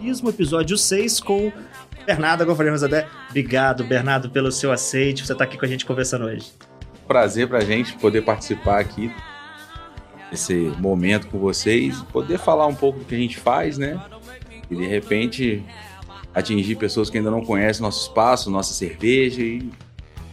Ismo episódio 6 com Bernardo Agora Rosadé. Obrigado, Bernardo, pelo seu aceite. Você tá aqui com a gente conversando hoje. prazer pra gente poder participar aqui desse momento com vocês, poder falar um pouco do que a gente faz, né? E de repente atingir pessoas que ainda não conhecem nosso espaço, nossa cerveja e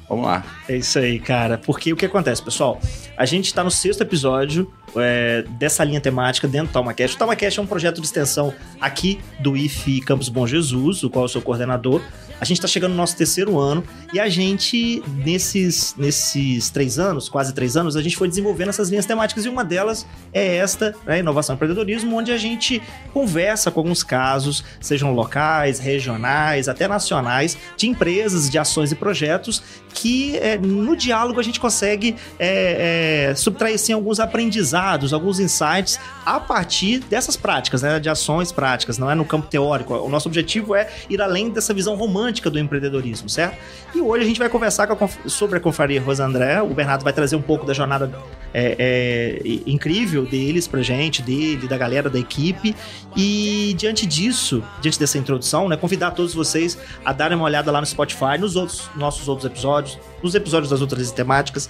vamos lá. É isso aí, cara. Porque o que acontece, pessoal? A gente tá no sexto episódio é, dessa linha temática dentro do TalmaCast. O TalmaCast é um projeto de extensão aqui do IFE Campus Bom Jesus, o qual eu sou coordenador. A gente tá chegando no nosso terceiro ano e a gente, nesses, nesses três anos, quase três anos, a gente foi desenvolvendo essas linhas temáticas e uma delas é esta, né, Inovação e Empreendedorismo, onde a gente conversa com alguns casos, sejam locais, regionais, até nacionais, de empresas, de ações e projetos que é, no diálogo a gente consegue é, é, subtrair assim, alguns aprendizados, alguns insights a partir dessas práticas, né, de ações práticas, não é no campo teórico. O nosso objetivo é ir além dessa visão romântica do empreendedorismo, certo? E hoje a gente vai conversar a conf- sobre a Confraria Rosa André. O Bernardo vai trazer um pouco da jornada é, é, incrível deles pra gente, dele, da galera da equipe. E diante disso, diante dessa introdução, né, convidar todos vocês a darem uma olhada lá no Spotify, nos outros nossos outros episódios, nos episódios das outras temáticas.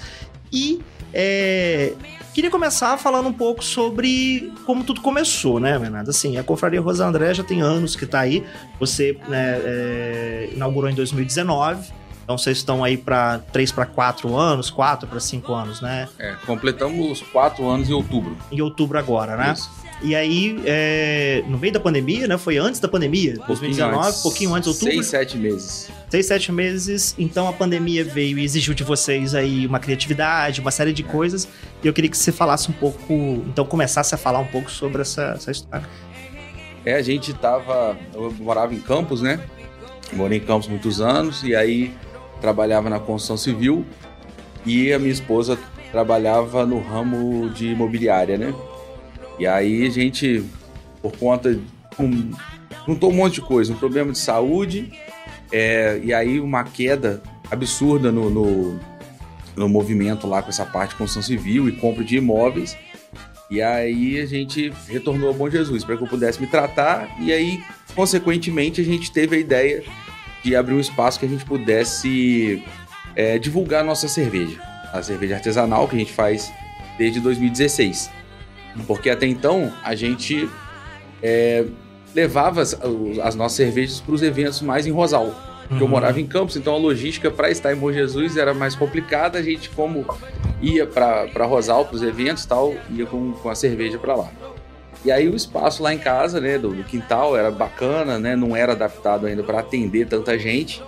E é, queria começar falando um pouco sobre como tudo começou, né, Bernardo? Assim, a Confraria Rosa André já tem anos que tá aí. Você né, é, inaugurou em 2019. Então vocês estão aí para 3 para 4 anos, 4 para 5 anos, né? É, completamos os quatro anos em outubro. Em outubro agora, né? Isso. E aí, é, no meio da pandemia, né? Foi antes da pandemia, 2019, pouquinho antes, outubro. Seis, sete meses. Seis, sete meses. Então a pandemia veio e exigiu de vocês aí uma criatividade, uma série de coisas. E eu queria que você falasse um pouco, então começasse a falar um pouco sobre essa, essa história. É, a gente tava. Eu morava em Campos, né? Morei em Campos muitos anos e aí trabalhava na construção civil e a minha esposa trabalhava no ramo de imobiliária, né? E aí a gente, por conta. Um, juntou um monte de coisa, um problema de saúde, é, e aí uma queda absurda no, no, no movimento lá com essa parte de construção civil e compra de imóveis. E aí a gente retornou ao Bom Jesus para que eu pudesse me tratar e aí, consequentemente, a gente teve a ideia de abrir um espaço que a gente pudesse é, divulgar a nossa cerveja. A cerveja artesanal que a gente faz desde 2016. Porque até então a gente é, levava as, as nossas cervejas para os eventos mais em Rosal. Porque eu morava em Campos, então a logística para estar em Bom Jesus era mais complicada. A gente, como ia para Rosal, para os eventos tal, ia com, com a cerveja para lá. E aí o espaço lá em casa, né, do, do quintal, era bacana, né, não era adaptado ainda para atender tanta gente.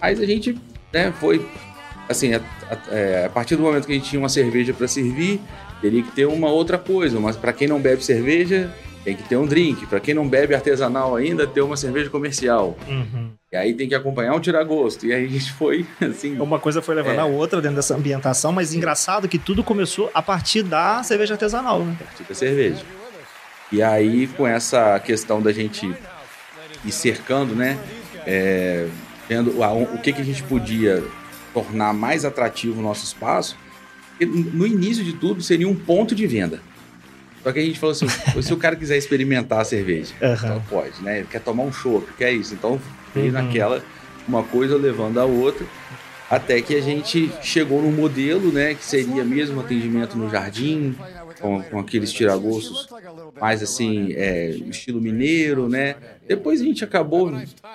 Mas a gente, né, foi assim, a, a- é, a partir do momento que a gente tinha uma cerveja para servir, teria que ter uma outra coisa. Mas para quem não bebe cerveja, tem que ter um drink. Para quem não bebe artesanal ainda, ter uma cerveja comercial. Uhum. E aí tem que acompanhar um tiragosto. E aí a gente foi, assim, Uma coisa foi levando É. a outra dentro dessa ambientação, mas engraçado que tudo começou a partir da cerveja artesanal, né? partir da cerveja. E aí, com essa questão da gente ir cercando, né? é, vendo a- o que, que a gente podia tornar mais atrativo o nosso espaço. No início de tudo, seria um ponto de venda. Só que a gente falou assim: se o cara quiser experimentar a cerveja, Aham. então pode, né? Ele quer tomar um chopp, quer isso. Então, veio Uhum. naquela, uma coisa levando a outra. Até que a gente chegou num modelo, né? Que seria mesmo atendimento no jardim, com, com aqueles tiragostos mais assim, é, estilo mineiro, né? Depois a gente acabou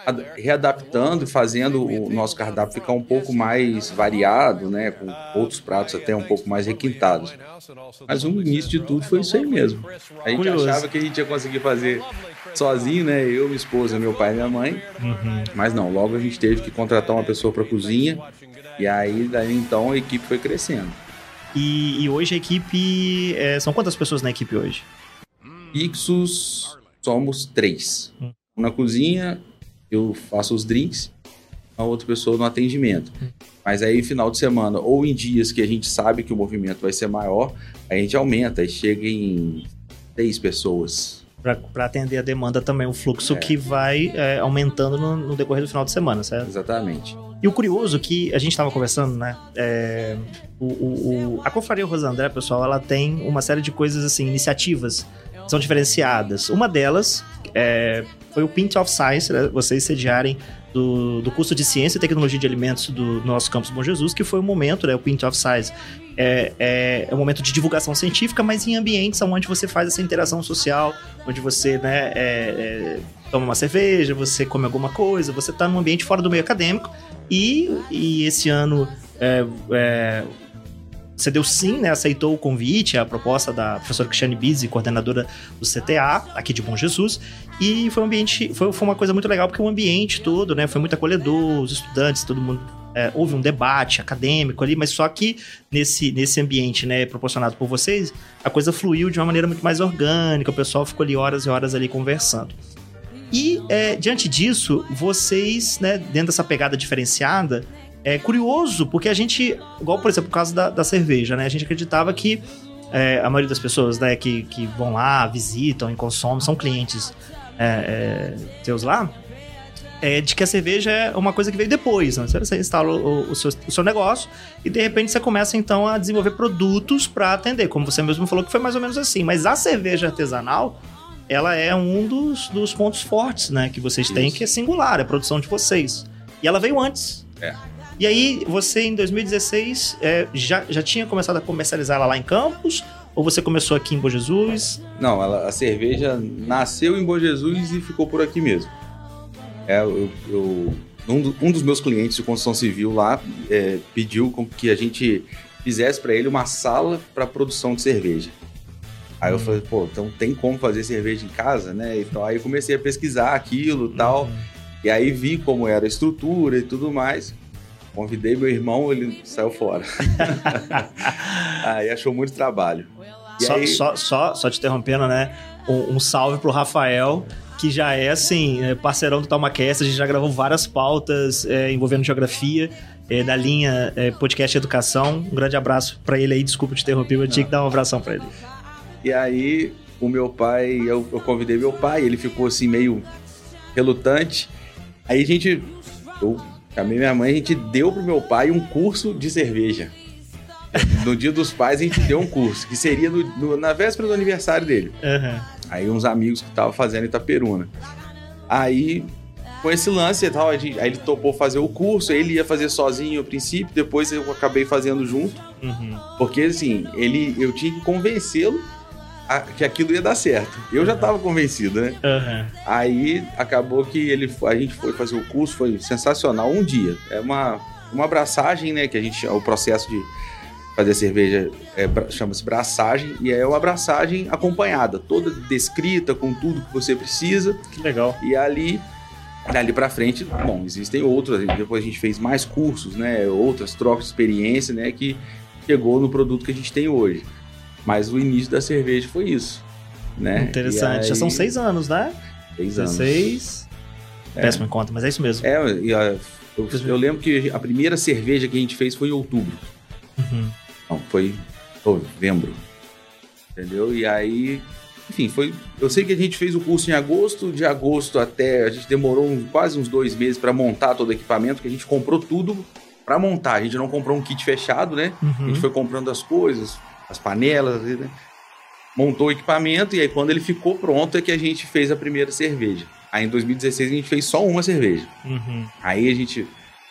ad- readaptando e fazendo o nosso cardápio ficar um pouco mais variado, né? Com outros pratos até um pouco mais requintados. Mas o início de tudo foi isso aí mesmo. A gente achava que a gente ia conseguir fazer sozinho, né? Eu, minha esposa, meu pai e minha mãe. Mas não, logo a gente teve que contratar uma pessoa para cozinha. E aí, daí então, a equipe foi crescendo. E, e hoje a equipe. é, são quantas pessoas na equipe hoje? Fixos somos três. Hum. Um na cozinha, eu faço os drinks, a outra pessoa no atendimento. Hum. Mas aí, final de semana, ou em dias que a gente sabe que o movimento vai ser maior, a gente aumenta e chega em seis pessoas. Para atender a demanda também, o fluxo É. que vai é, aumentando no, no decorrer do final de semana, certo? Exatamente. E o curioso que a gente estava conversando, né? é, o, o- o- a Confraria Rosandré, pessoal, ela tem uma série de coisas assim, iniciativas são diferenciadas. Uma delas é, foi o Pint of Science, né, vocês sediarem do, do curso de Ciência e Tecnologia de Alimentos do nosso campus Bom Jesus, que foi o momento, né? O Pint of Science é, é, é um momento de divulgação científica, mas em ambientes onde você faz essa interação social, onde você, né, é, é, toma uma cerveja, você come alguma coisa, você está num ambiente fora do meio acadêmico. E, e esse ano é, é, você deu sim, né? Aceitou o convite, a proposta da professora Cristiane Bizzi, coordenadora do CTA, aqui de Bom Jesus. E foi um ambiente, foi, foi uma coisa muito legal, porque o ambiente todo, né? Foi muito acolhedor, os estudantes, todo mundo. é, houve um debate acadêmico ali, mas só que nesse, nesse ambiente, né, proporcionado por vocês, a coisa fluiu de uma maneira muito mais orgânica, o pessoal ficou ali horas e horas ali conversando. E é, diante disso, vocês, né, dentro dessa pegada diferenciada, é curioso, porque a gente, igual por exemplo, o caso da, da cerveja, né? A gente acreditava que é, a maioria das pessoas né, que, que vão lá, visitam e consomem, são clientes é, é, seus lá, é de que a cerveja é uma coisa que veio depois. Né? Você instala o, o seu, o seu negócio e de repente você começa então a desenvolver produtos para atender, como você mesmo falou que foi mais ou menos assim. Mas a cerveja artesanal, ela é um dos, dos pontos fortes né, que vocês têm, Isso. que é singular, é a produção de vocês. E ela veio antes. É. E aí, você em 2016 é, já, já tinha começado a comercializar ela lá em Campos? Ou você começou aqui em Bom Jesus? Não, ela- a cerveja nasceu em Bom Jesus e ficou por aqui mesmo. É, eu, eu- um, do- um dos meus clientes de construção civil lá é, pediu que a gente fizesse para ele uma sala para produção de cerveja. Aí eu falei, pô, então tem como fazer cerveja em casa, né? Então aí eu comecei a pesquisar aquilo e tal. E aí vi como era a estrutura e tudo mais. Convidei meu irmão, ele saiu fora. aí achou muito trabalho. Só, aí- só, só, só te interrompendo, né? Um, um salve pro Rafael, que já é, assim, é, parceirão do TalmaCast. A gente já gravou várias pautas é, envolvendo geografia, é, da linha é, podcast Educação. Um grande abraço pra ele aí. Desculpa te interromper, mas eu tinha que dar um abração pra ele. E aí, o meu pai, eu, eu convidei meu pai, ele ficou assim meio relutante. Aí a gente, eu chamei minha mãe, a gente deu pro meu pai um curso de cerveja. No dia dos pais a gente deu um curso, que seria no- no- na véspera do aniversário dele. Aham. Aí uns amigos que estavam fazendo Itaperuna. Aí, com esse lance e tal, gente- aí ele topou fazer o curso, ele ia fazer sozinho a princípio, depois eu acabei fazendo junto. Uhum. Porque assim, ele, eu tinha que convencê-lo a- que aquilo ia dar certo. Eu já estava convencido, né? Aham. Aí acabou que ele, a gente foi fazer o curso, foi sensacional. Um dia. É uma, uma abraçagem, né? Que a gente. O processo de fazer cerveja é, chama-se braçagem. E é uma abraçagem acompanhada, toda descrita, com tudo que você precisa. Que legal. E ali, dali pra frente, bom, existem outras. Depois a gente fez mais cursos, né? Outras trocas de experiência, né? Que chegou no produto que a gente tem hoje. Mas o início da cerveja foi isso, né? Interessante. E Já são aí- seis anos, né? Seis anos. 16. É. Péssimo em conta, mas é isso mesmo. É, e a- eu, eu lembro que a primeira cerveja que a gente fez foi em outubro. Uhum. Não, foi novembro. Entendeu? E aí, enfim, foi. Eu sei que a gente fez o curso em agosto, de agosto até. A gente demorou um- quase uns dois meses para montar todo o equipamento, que a gente comprou tudo para montar. A gente não comprou um kit fechado, né? A Uhum. gente foi comprando as coisas, as panelas, né? montou o equipamento e aí quando ele ficou pronto é que a gente fez a primeira cerveja. Aí em 2016 a gente fez só uma cerveja. Uhum. Aí a gente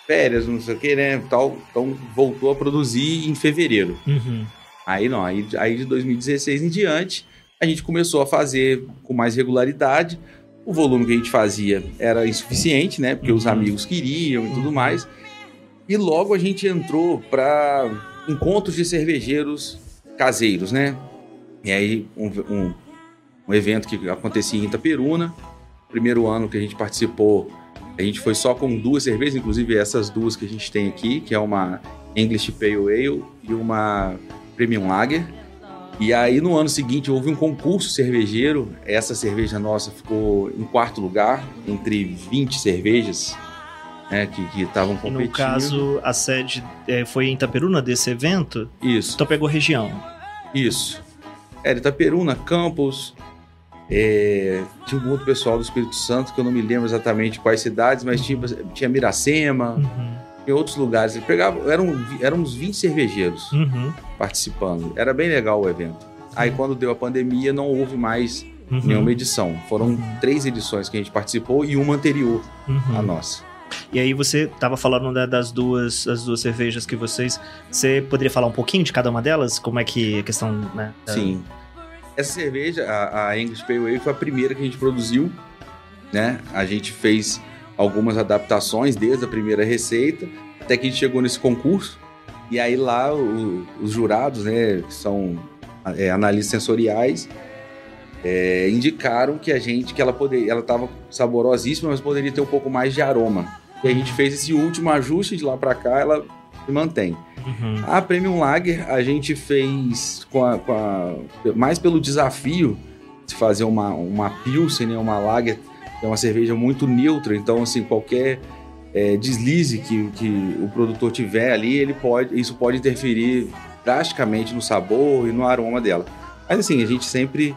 férias, não sei o que, né, tal, então voltou a produzir em fevereiro. Uhum. Aí não, aí, aí de 2016 em diante a gente começou a fazer com mais regularidade. O volume que a gente fazia era insuficiente, né? Porque os Uhum. amigos queriam e tudo mais. E logo a gente entrou para encontros de cervejeiros caseiros, né? E aí um, um, um evento que acontecia em Itaperuna. Primeiro ano que a gente participou, a gente foi só com duas cervejas, inclusive essas duas que a gente tem aqui, que é uma English Pale Ale e uma Premium Lager. E aí, no ano seguinte, houve um concurso cervejeiro. Essa cerveja nossa ficou em quarto lugar, entre 20 cervejas né, que estavam competindo. no caso, a sede é, foi em Itaperuna desse evento, Isso, então pegou região. isso. Era Itaperuna, Campos, é, tinha um outro pessoal do Espírito Santo, que eu não me lembro exatamente quais cidades, mas tinha, tinha Miracema, Uhum. em outros lugares. Ele pegava, eram, eram uns 20 cervejeiros Uhum. participando. Era bem legal o evento. Aí, quando deu a pandemia, não houve mais Uhum. nenhuma edição. Foram três edições que a gente participou e uma anterior Uhum. à nossa. E aí você tava falando da- das duas, as duas cervejas que vocês. Você poderia falar um pouquinho de cada uma delas? Como é que a questão, né? da- Sim. Essa cerveja, a, a English Pale Ale, foi a primeira que a gente produziu, né? A gente fez algumas adaptações desde a primeira receita, até que a gente chegou nesse concurso. E aí lá o- os jurados, né, que são é, analistas sensoriais, é, indicaram que a gente, que ela poderia, ela estava saborosíssima, mas poderia ter um pouco mais de aroma. E a gente fez esse último ajuste de lá para cá, ela se mantém. Uhum. A Premium Lager a gente fez com a, com a- mais pelo desafio de fazer uma, uma Pilsen, né, uma Lager, que é uma cerveja muito neutra, então assim, qualquer é, deslize que, que o produtor tiver ali, ele pode, isso pode interferir drasticamente no sabor e no aroma dela. Mas assim, a gente sempre,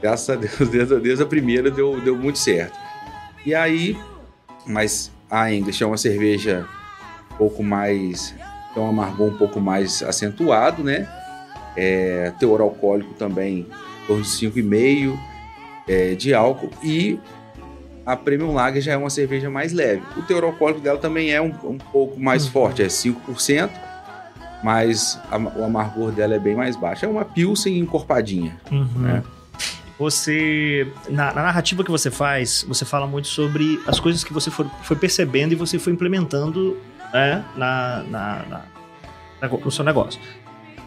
graças a Deus, desde, a- desde a primeira deu, deu muito certo. E aí, mas a English é uma cerveja um pouco mais tem um amargor um pouco mais acentuado, né? É, teor alcoólico também, em torno de 5,5 é, de álcool. E a Premium Lager já é uma cerveja mais leve. O teor alcoólico dela também é um, um pouco mais Uhum. forte, é 5%, mas a- o amargor dela é bem mais baixo. É uma Pilsen encorpadinha. Uhum. É. Você, na, na narrativa que você faz, você fala muito sobre as coisas que você for- foi percebendo e você foi implementando né, na, na- na- no seu negócio.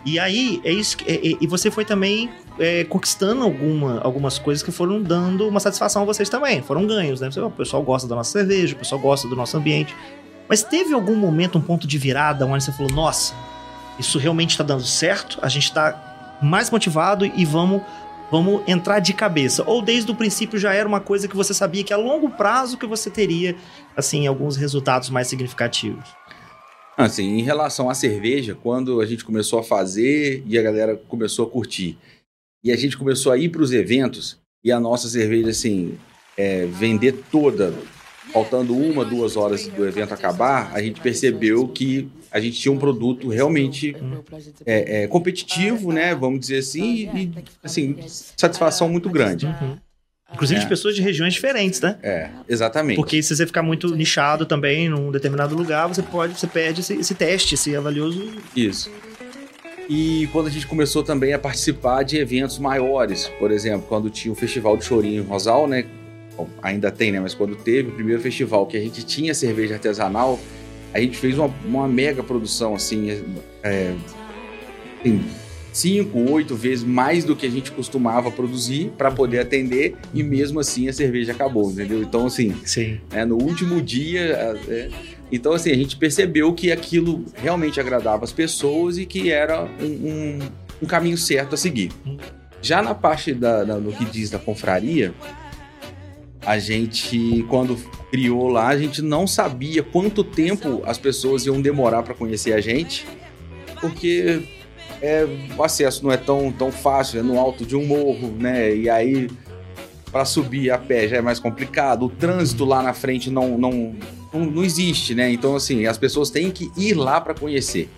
E aí, é isso que- é- é- e você foi também é, conquistando alguma, algumas coisas que foram dando uma satisfação a vocês também. Foram ganhos, né? Você, "Oh, o pessoal gosta da nossa cerveja, o pessoal gosta do nosso ambiente. Mas teve algum momento, um ponto de virada, onde você falou, nossa, isso realmente está dando certo, a gente está mais motivado e vamos vamos entrar de cabeça. Ou desde o princípio já era uma coisa que você sabia que a longo prazo que você teria, assim, alguns resultados mais significativos. Assim, em relação à cerveja, quando a gente começou a fazer e a galera começou a curtir, e a gente começou a ir para os eventos, e a nossa cerveja, assim, é, vender toda, faltando uma, duas horas do evento acabar, a gente percebeu que a gente tinha um produto realmente é, é, competitivo, né? Vamos dizer assim, e, assim, satisfação muito grande. Inclusive É. de pessoas de regiões diferentes, né? É, exatamente. Porque se você ficar muito nichado também num determinado lugar, você pode, você perde esse, esse teste, esse avalioso. Isso. E quando a gente começou também a participar de eventos maiores, por exemplo, quando tinha o Festival do Chorinho em Rosal, né? Bom, ainda tem, né? Mas quando teve o primeiro festival que a gente tinha cerveja artesanal, a gente fez uma, uma mega produção, assim, é, assim, cinco, oito vezes mais do que a gente costumava produzir para poder atender e mesmo assim a cerveja acabou, entendeu? Então, assim, Sim. né, no último dia. é, então, assim, a gente percebeu que aquilo realmente agradava as pessoas e que era um, um- um caminho certo a seguir. Já na parte da, da- no que diz da confraria, a gente, quando criou lá, a gente não sabia quanto tempo as pessoas iam demorar para conhecer a gente, porque é, o acesso não é tão, tão fácil, é no alto de um morro, né? E aí para subir a pé já é mais complicado. O trânsito lá na frente não, não, não, não existe, né? Então, assim, as pessoas têm que ir lá para conhecer.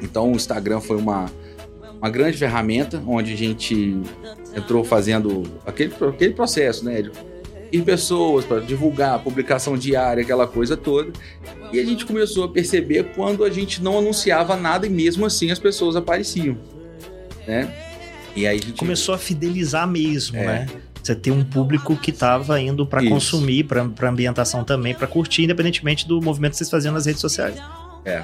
Então, o Instagram foi uma, uma grande ferramenta onde a gente entrou fazendo aquele, aquele processo, né? Ir pessoas para divulgar, publicação diária, aquela coisa toda. E a gente começou a perceber quando a gente não anunciava nada e mesmo assim as pessoas apareciam, né? E aí a gente Começou a fidelizar mesmo, É. né? Você tem um público que tava indo para consumir, para ambientação também, para curtir, independentemente do movimento que vocês faziam nas redes sociais. É.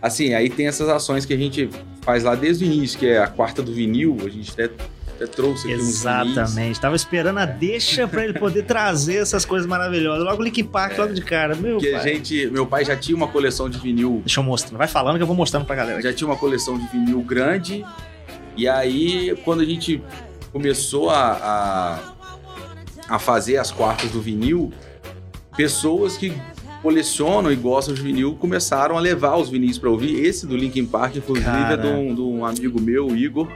Assim, aí tem essas ações que a gente faz lá desde o início, que é a quarta do vinil, a gente até, até trouxe aqui. Exatamente. Tava esperando a deixa para ele poder trazer essas coisas maravilhosas. Logo o Link Park, logo de cara. Meu Que pai. a gente, meu pai já tinha uma coleção de vinil, Deixa eu mostrar. Vai falando que eu vou mostrando pra galera. já tinha uma coleção de vinil grande E aí, quando a gente começou a, a, a fazer as quartas do vinil, pessoas que colecionam e gostam de vinil começaram a levar os vinis para ouvir. Esse do Linkin Park, inclusive, Cara. é de um, de um amigo meu, o Igor.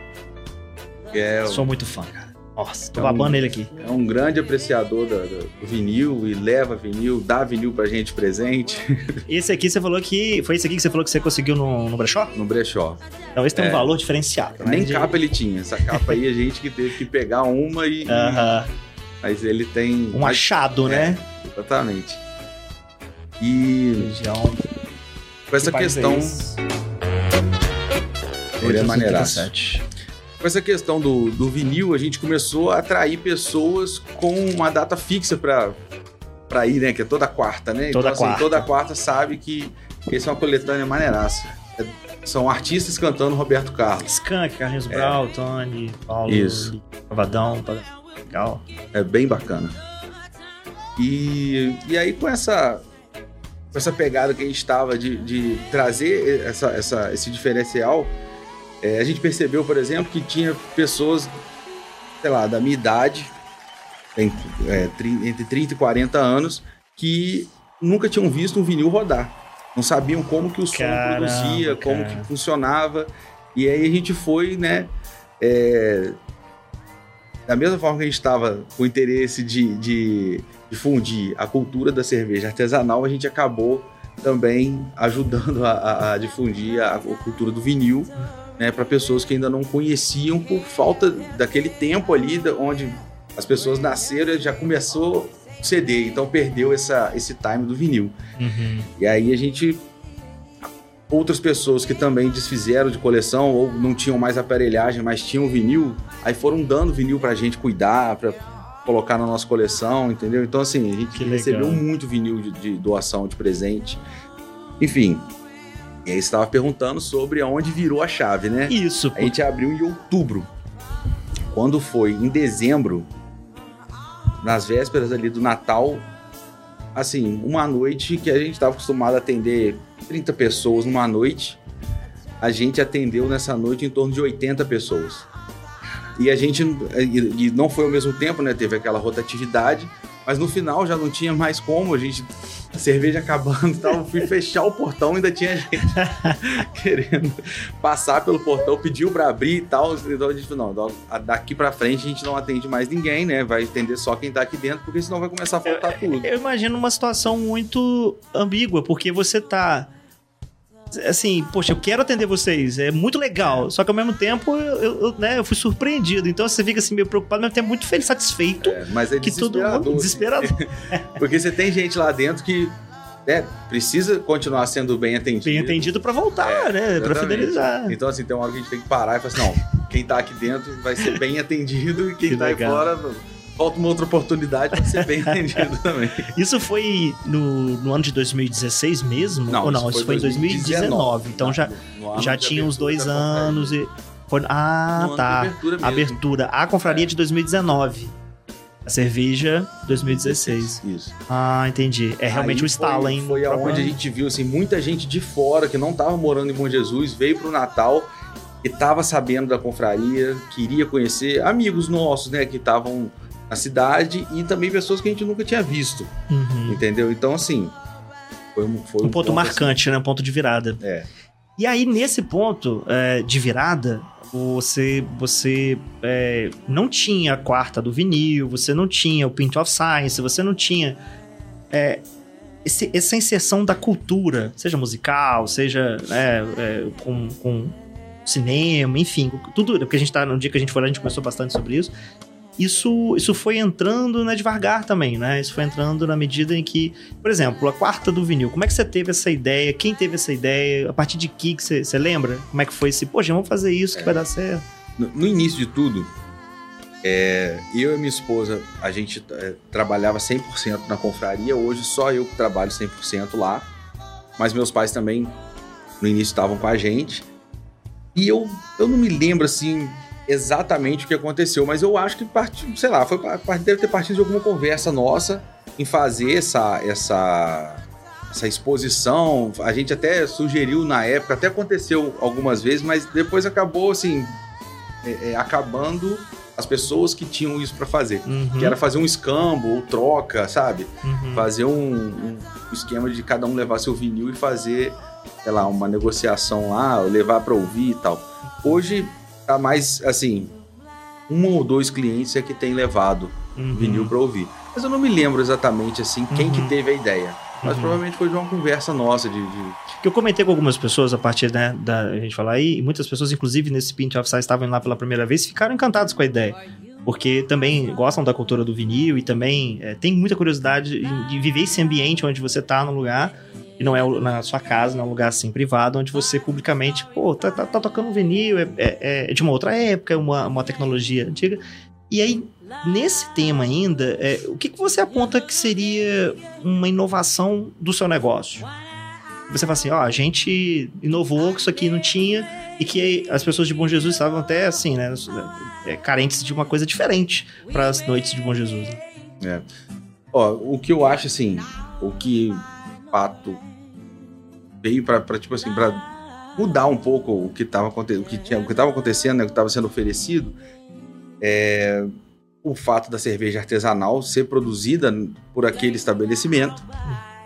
Que é, Sou muito fã, cara. Nossa, tô É um- babando ele aqui. é um grande apreciador da- do vinil e leva vinil, dá vinil pra gente presente Esse aqui você falou que. Foi esse aqui que você falou que você conseguiu no, no brechó? no brechó. Então esse tem um É. valor diferenciado. né? Nem capa ele tinha. Essa capa aí a gente que teve que pegar uma e. Aham. Mas ele tem. Um achado, né? Exatamente. E Região. com essa Que questão. é ele é maneiraço. 877. Com essa questão do, do vinil, a gente começou a atrair pessoas com uma data fixa pra, pra ir, né? Que é toda quarta, né? Toda então, assim, quarta. toda quarta sabe que, esse é uma coletânea maneiraça. É- são artistas cantando Roberto Carlos. Skank, Carlinhos Brau, Tony, Paulo, É. Isso. Cavadão, tá legal. É bem bacana. E, e aí, com essa, com essa pegada que a gente estava de, de trazer essa, essa- esse diferencial, é, a gente percebeu, por exemplo, que tinha pessoas, sei lá, da minha idade, entre, é, entre 30 e 40 anos, que nunca tinham visto um vinil rodar. Não sabiam como que o som Caramba, produzia, como cara. que funcionava. E aí a gente foi, né? é, da mesma forma que a gente estava com interesse de, de difundir a cultura da cerveja artesanal, a gente acabou também ajudando a, a- a difundir a, a cultura do vinil né, para pessoas que ainda não conheciam por falta daquele tempo ali onde as pessoas nasceram e já começou o CD, então perdeu essa, esse time do vinil. Uhum. E aí a gente. Outras pessoas que também desfizeram de coleção ou não tinham mais aparelhagem, mas tinham vinil, aí foram dando vinil pra gente cuidar, pra colocar na nossa coleção, entendeu? Então, assim, a gente Que recebeu legal. muito vinil de, de doação, de presente. Enfim. E aí você estava perguntando sobre aonde virou a chave, né? Isso, A gente abriu em outubro. Quando foi em dezembro, nas vésperas ali do Natal, assim, uma noite que a gente estava acostumado a atender 30 pessoas numa noite, a gente atendeu nessa noite em torno de 80 pessoas. E a gente, e, e não foi ao mesmo tempo, né? Teve aquela rotatividade, mas no final já não tinha mais como, a gente, a cerveja acabando e tal, eu fui fechar o portão ainda tinha gente querendo passar pelo portão, pediu pra abrir e tal. Então a gente falou, não, da- daqui pra frente a gente não atende mais ninguém, né? Vai atender só quem tá aqui dentro, porque senão vai começar a faltar tudo. Eu imagino uma situação muito ambígua, porque você tá. Assim, poxa, eu quero atender vocês, é muito legal. Só que ao mesmo tempo, eu, eu- né, eu fui surpreendido. Então você fica assim meio preocupado, mas tempo muito feliz, satisfeito. É, mas é que todo desesperador. mundo. assim. Desesperador. Porque você tem gente lá dentro que né, precisa continuar sendo bem atendido. Bem entendido pra voltar, né? Pra É, Exatamente. fidelizar. Então, assim, tem uma hora que a gente tem que parar e falar assim: não, quem tá aqui dentro vai ser bem atendido e quem Que tá aí legal. fora, falta uma outra oportunidade pra ser bem atendido também. Isso foi no, no ano de 2016 mesmo? Ou não? Isso, foi em 2019. Então já, No já tinha uns dois anos e. Foi, ah, tá. abertura mesmo. Abertura. A confraria de 2019. A cerveja 2016. Isso. Ah, entendi. É realmente Aí o estalo, hein? Foi no aonde a gente viu assim, muita gente de fora que não estava morando em Bom Jesus, veio pro Natal e estava sabendo da confraria, queria conhecer amigos nossos, né, que estavam na cidade e também pessoas que a gente nunca tinha visto, Uhum. entendeu? Então assim, foi um, foi Um ponto marcante, né? Um ponto de virada. assim, é. E aí, nesse ponto é, de virada, você, você é, não tinha a quarta do vinil, você não tinha o Pint of Science, você não tinha é, esse- essa inserção da cultura, seja musical, seja né, é, com, com cinema, enfim, tudo. Porque a gente tá, no dia que a gente foi lá, a gente conversou bastante sobre isso. Isso, isso foi entrando né, devagar também, né? Isso foi entrando na medida em que, por exemplo, a quarta do vinil, como é que você teve essa ideia? Quem teve essa ideia? A partir de que que você, você lembra? Como é que foi esse, poxa, vamos fazer isso que vai dar certo? No, no início de tudo, é, eu e minha esposa, a gente é, trabalhava 100% na confraria. Hoje só eu que trabalho 100% lá. Mas meus pais também, no início, estavam com a gente. E eu, eu não me lembro, assim, exatamente o que aconteceu. Mas eu acho que, partiu, sei lá, foi, deve ter partido de alguma conversa nossa em fazer essa, essa, essa exposição. A gente até sugeriu na época, até aconteceu algumas vezes, mas depois acabou, assim, é, é, acabando as pessoas que tinham isso para fazer. Uhum. Que era fazer um escambo ou troca, sabe? Uhum. Fazer um, um esquema de cada um levar seu vinil e fazer, sei lá, uma negociação lá, levar para ouvir e tal. Hoje tá mais assim, um ou dois clientes é que tem levado Uhum. vinil para ouvir. Mas eu não me lembro exatamente assim quem Uhum. que teve a ideia. Mas Uhum. provavelmente foi de uma conversa nossa de, de- Que eu comentei com algumas pessoas a partir né, da gente falar aí, e muitas pessoas, inclusive nesse Pint of Size, estavam lá pela primeira vez e ficaram encantados com a ideia. Porque também gostam da cultura do vinil e também é, tem muita curiosidade em- de viver esse ambiente onde você tá no lugar, e não é na sua casa, não é um lugar assim privado, onde você publicamente, pô, tá, tá, tá tocando vinil, é, é- é de uma outra época, é uma, uma tecnologia antiga. E aí, nesse tema ainda, é, o que, que você aponta que seria uma inovação do seu negócio? Você fala assim, ó, a gente inovou que isso aqui não tinha e que as pessoas de Bom Jesus estavam até assim, né, é, carentes de uma coisa diferente para as noites de Bom Jesus. né? Ó, o que eu acho assim, o que fato veio pra, tipo assim, pra mudar um pouco o que tava, aconte- o que tinha, o que tava acontecendo, né, o que tava sendo oferecido, é o fato da cerveja artesanal ser produzida por aquele estabelecimento,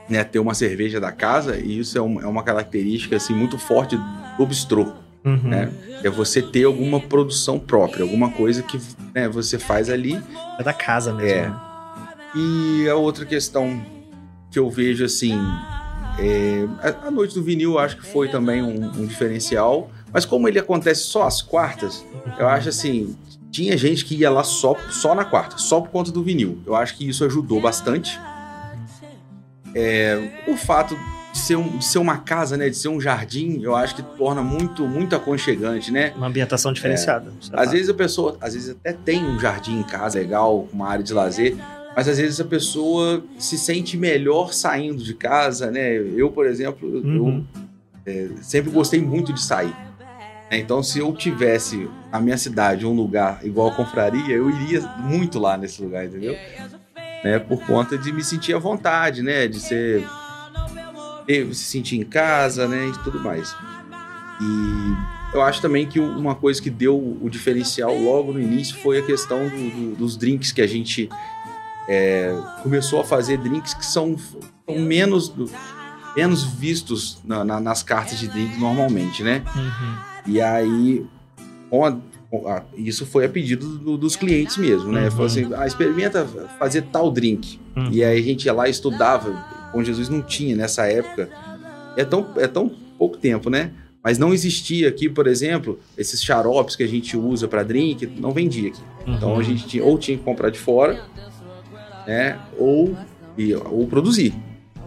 né, ter uma cerveja da casa, e isso é, um- é uma característica assim muito forte do bistrô, Uhum. né? É você ter alguma produção própria, alguma coisa que né, você faz ali É da casa mesmo. É. né? e a outra questão que eu vejo assim, é, a, noite do vinil eu acho que foi também um, um diferencial, mas como ele acontece só às quartas, eu acho assim, tinha gente que ia lá só, só na quarta, só por conta do vinil. Eu acho que isso ajudou bastante. É, o fato de ser, um- de ser uma casa, né, de ser um jardim, eu acho que torna muito, muito aconchegante, né? Uma ambientação diferenciada. Você Às tá- vezes a pessoa, às vezes até tem um jardim em casa legal, uma área de lazer, mas às vezes a pessoa se sente melhor saindo de casa, né? Eu, por exemplo, Uhum. eu é, sempre gostei muito de sair. né? Então, se eu tivesse na minha cidade um lugar igual a confraria, eu iria muito lá nesse lugar, entendeu? Né? Por conta de me sentir à vontade, né? De ser ter- se sentir em casa, né? E tudo mais. E eu acho também que uma coisa que deu o diferencial logo no início foi a questão do- do- dos drinks que a gente é, começou a fazer drinks que são, são menos, do- menos vistos na- na- nas cartas de drink normalmente, né? Uhum. E aí, isso foi a pedido do- dos clientes mesmo, né? Uhum. Falou assim, ah, experimenta fazer tal drink. Uhum. E aí a gente ia lá e estudava. Com Jesus não tinha nessa época. É tão, é tão pouco tempo, né? Mas não existia aqui, por exemplo, esses xaropes que a gente usa para drink, não vendia aqui. Então Uhum. a gente tinha, ou tinha que comprar de fora, né? Ou, e- ou produzir.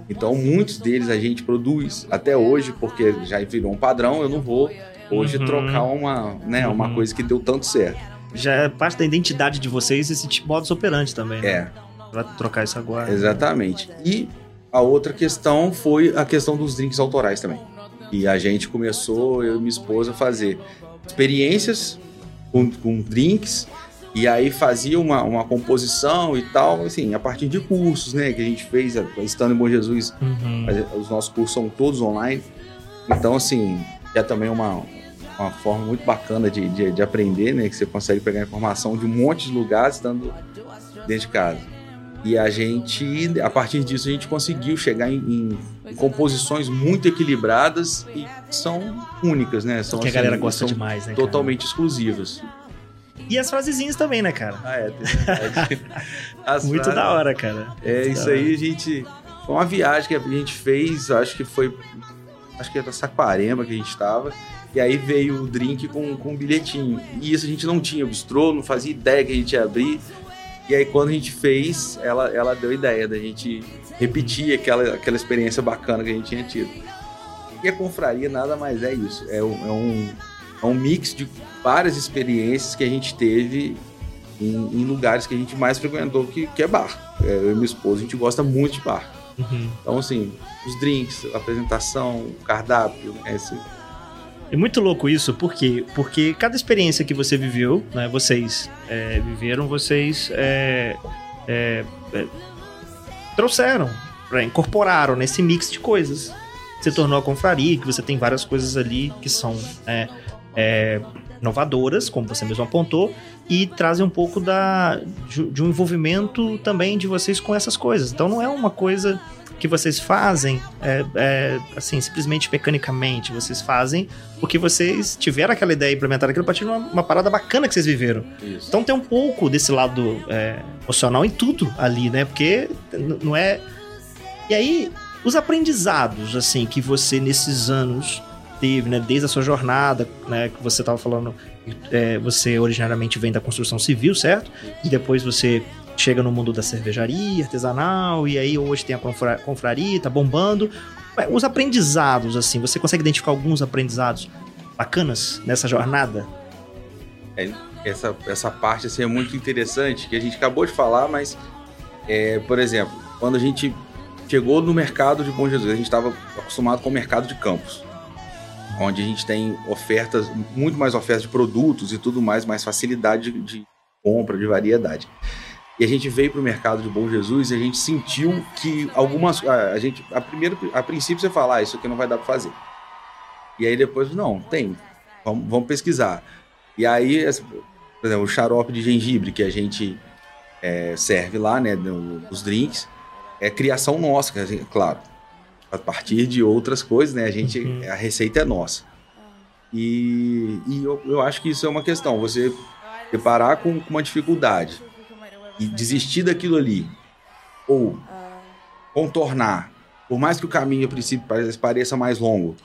Então muitos deles a gente produz até hoje, porque já virou um padrão, eu não vou hoje Uhum. trocar uma, né, uma Uhum. coisa que deu tanto certo. Já é parte da identidade de vocês esse tipo modus operandi também, né? É, Pra trocar isso agora. exatamente. E a outra questão foi a questão dos drinks autorais também. E a gente começou, eu e minha esposa, a fazer experiências com, com drinks. E aí fazia uma, uma composição e tal, assim, a partir de cursos, né? Que a gente fez, estando em Bom Jesus, Uhum. Os nossos cursos são todos online. Então, assim, é também uma, uma forma muito bacana de, de, de aprender, né? Que você consegue pegar informação de um monte de lugares estando dentro de casa. E a gente, a partir disso, a gente conseguiu chegar em, em- em composições muito equilibradas e são únicas, né? São, que a assim, galera gosta são demais, né? cara? Totalmente exclusivas. E as frasezinhas também, né, cara? Ah, é. tem verdade. As Muito frases- da hora, cara. É, Muito isso aí a gente. Foi uma viagem que a gente fez, acho que foi. Acho que era Saquarema que a gente tava. E aí veio o drink com, com um bilhetinho. E isso a gente não tinha bistrô, não fazia ideia que a gente ia abrir. E aí quando a gente fez, ela, ela deu ideia da gente repetir aquela, aquela experiência bacana que a gente tinha tido. E a confraria nada mais é isso. É um, é um, é um mix de várias experiências que a gente teve em, em lugares que a gente mais frequentou, que, que é bar. É, eu e minha esposa, a gente gosta muito de bar. Uhum. Então, assim, os drinks, a apresentação, o cardápio, né, esse- É muito louco isso, por quê? Porque cada experiência que você viveu, né, vocês é, viveram, vocês é, é, é, trouxeram, né, incorporaram nesse mix de coisas. Se tornou a confraria, que você tem várias coisas ali que são é, inovadoras, como você mesmo apontou, e trazem um pouco da, de, um envolvimento também de vocês com essas coisas. Então não é uma coisa que vocês fazem é, é, assim, simplesmente mecanicamente. Vocês fazem porque vocês tiveram aquela ideia e implementaram aquilo a partir de uma, uma parada bacana que vocês viveram. Isso. Então tem um pouco desse lado é, emocional em tudo ali, né? Porque não é. E aí, os aprendizados, assim, que você nesses anos teve, né? Desde a sua jornada, né? Que você estava falando, é, você originariamente vem da construção civil, certo? E depois você chega no mundo da cervejaria artesanal, e aí hoje tem a confra- confraria, tá bombando. Mas Os aprendizados, assim, você consegue identificar alguns aprendizados bacanas nessa jornada? essa, essa parte assim, é muito interessante, que a gente acabou de falar, mas, é, por exemplo, quando a gente chegou no mercado de Bom Jesus, a gente estava acostumado com o mercado de campos, onde a gente tem ofertas, muito mais ofertas de produtos e tudo mais, mais facilidade de, de compra, de variedade. E a gente veio para o mercado de Bom Jesus e a gente sentiu que algumas. A, gente, a, primeiro, a princípio você fala, ah, isso aqui não vai dar para fazer. E aí depois, não, tem. Vamos, vamos pesquisar. E aí, por exemplo, o xarope de gengibre que a gente é, serve lá, né, no- nos drinks, é criação nossa, claro. A partir de outras coisas, né, a gente, Uhum. a receita é nossa. E, e eu, eu acho que isso é uma questão, você deparar com, com uma dificuldade e desistir daquilo ali, ou contornar, por mais que o caminho a princípio pareça, mais longo,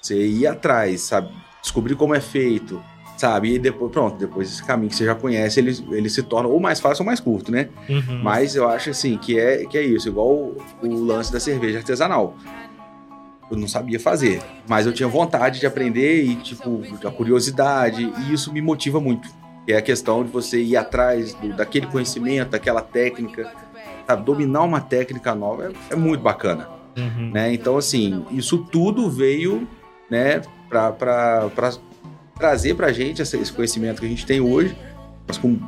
você ir atrás, sabe, descobrir como é feito, sabe, e depois, pronto, depois esse caminho que você já conhece, ele, ele se torna ou mais fácil ou mais curto, né? Uhum. Mas eu acho assim que é, que é isso, igual o, o lance da cerveja artesanal. Eu não sabia fazer, mas eu tinha vontade de aprender e, tipo, a curiosidade, e isso me motiva muito. É a questão de você ir atrás do- daquele conhecimento, daquela técnica, sabe? Dominar uma técnica nova é, é muito bacana, Uhum. né? Então, assim, isso tudo veio, né, pra, trazer pra gente esse esse conhecimento que a gente tem hoje, mas com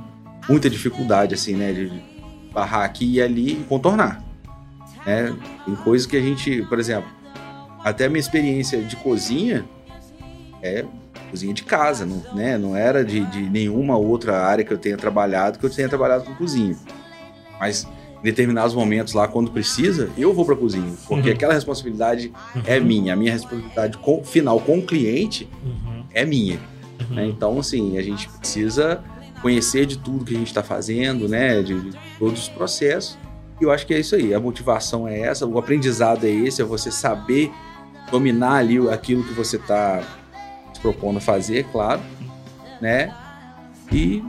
muita dificuldade, assim, né, de barrar aqui e ali e contornar, né? Tem coisas que a gente, por exemplo, até a minha experiência de cozinha é cozinha de casa, não, né? Não era de, de nenhuma outra área que eu tenha trabalhado, que eu tenha trabalhado com cozinha. Mas em determinados momentos lá, quando precisa, eu vou pra cozinha, porque Uhum. aquela responsabilidade é minha, a minha responsabilidade com- final com o cliente Uhum. É minha. Uhum. né? Então, assim, a gente precisa conhecer de tudo que a gente está fazendo, né? De, de todos os processos. E eu acho que é isso aí. A motivação é essa, o aprendizado é esse, é você saber dominar ali aquilo que você está se propondo a fazer, claro, né? E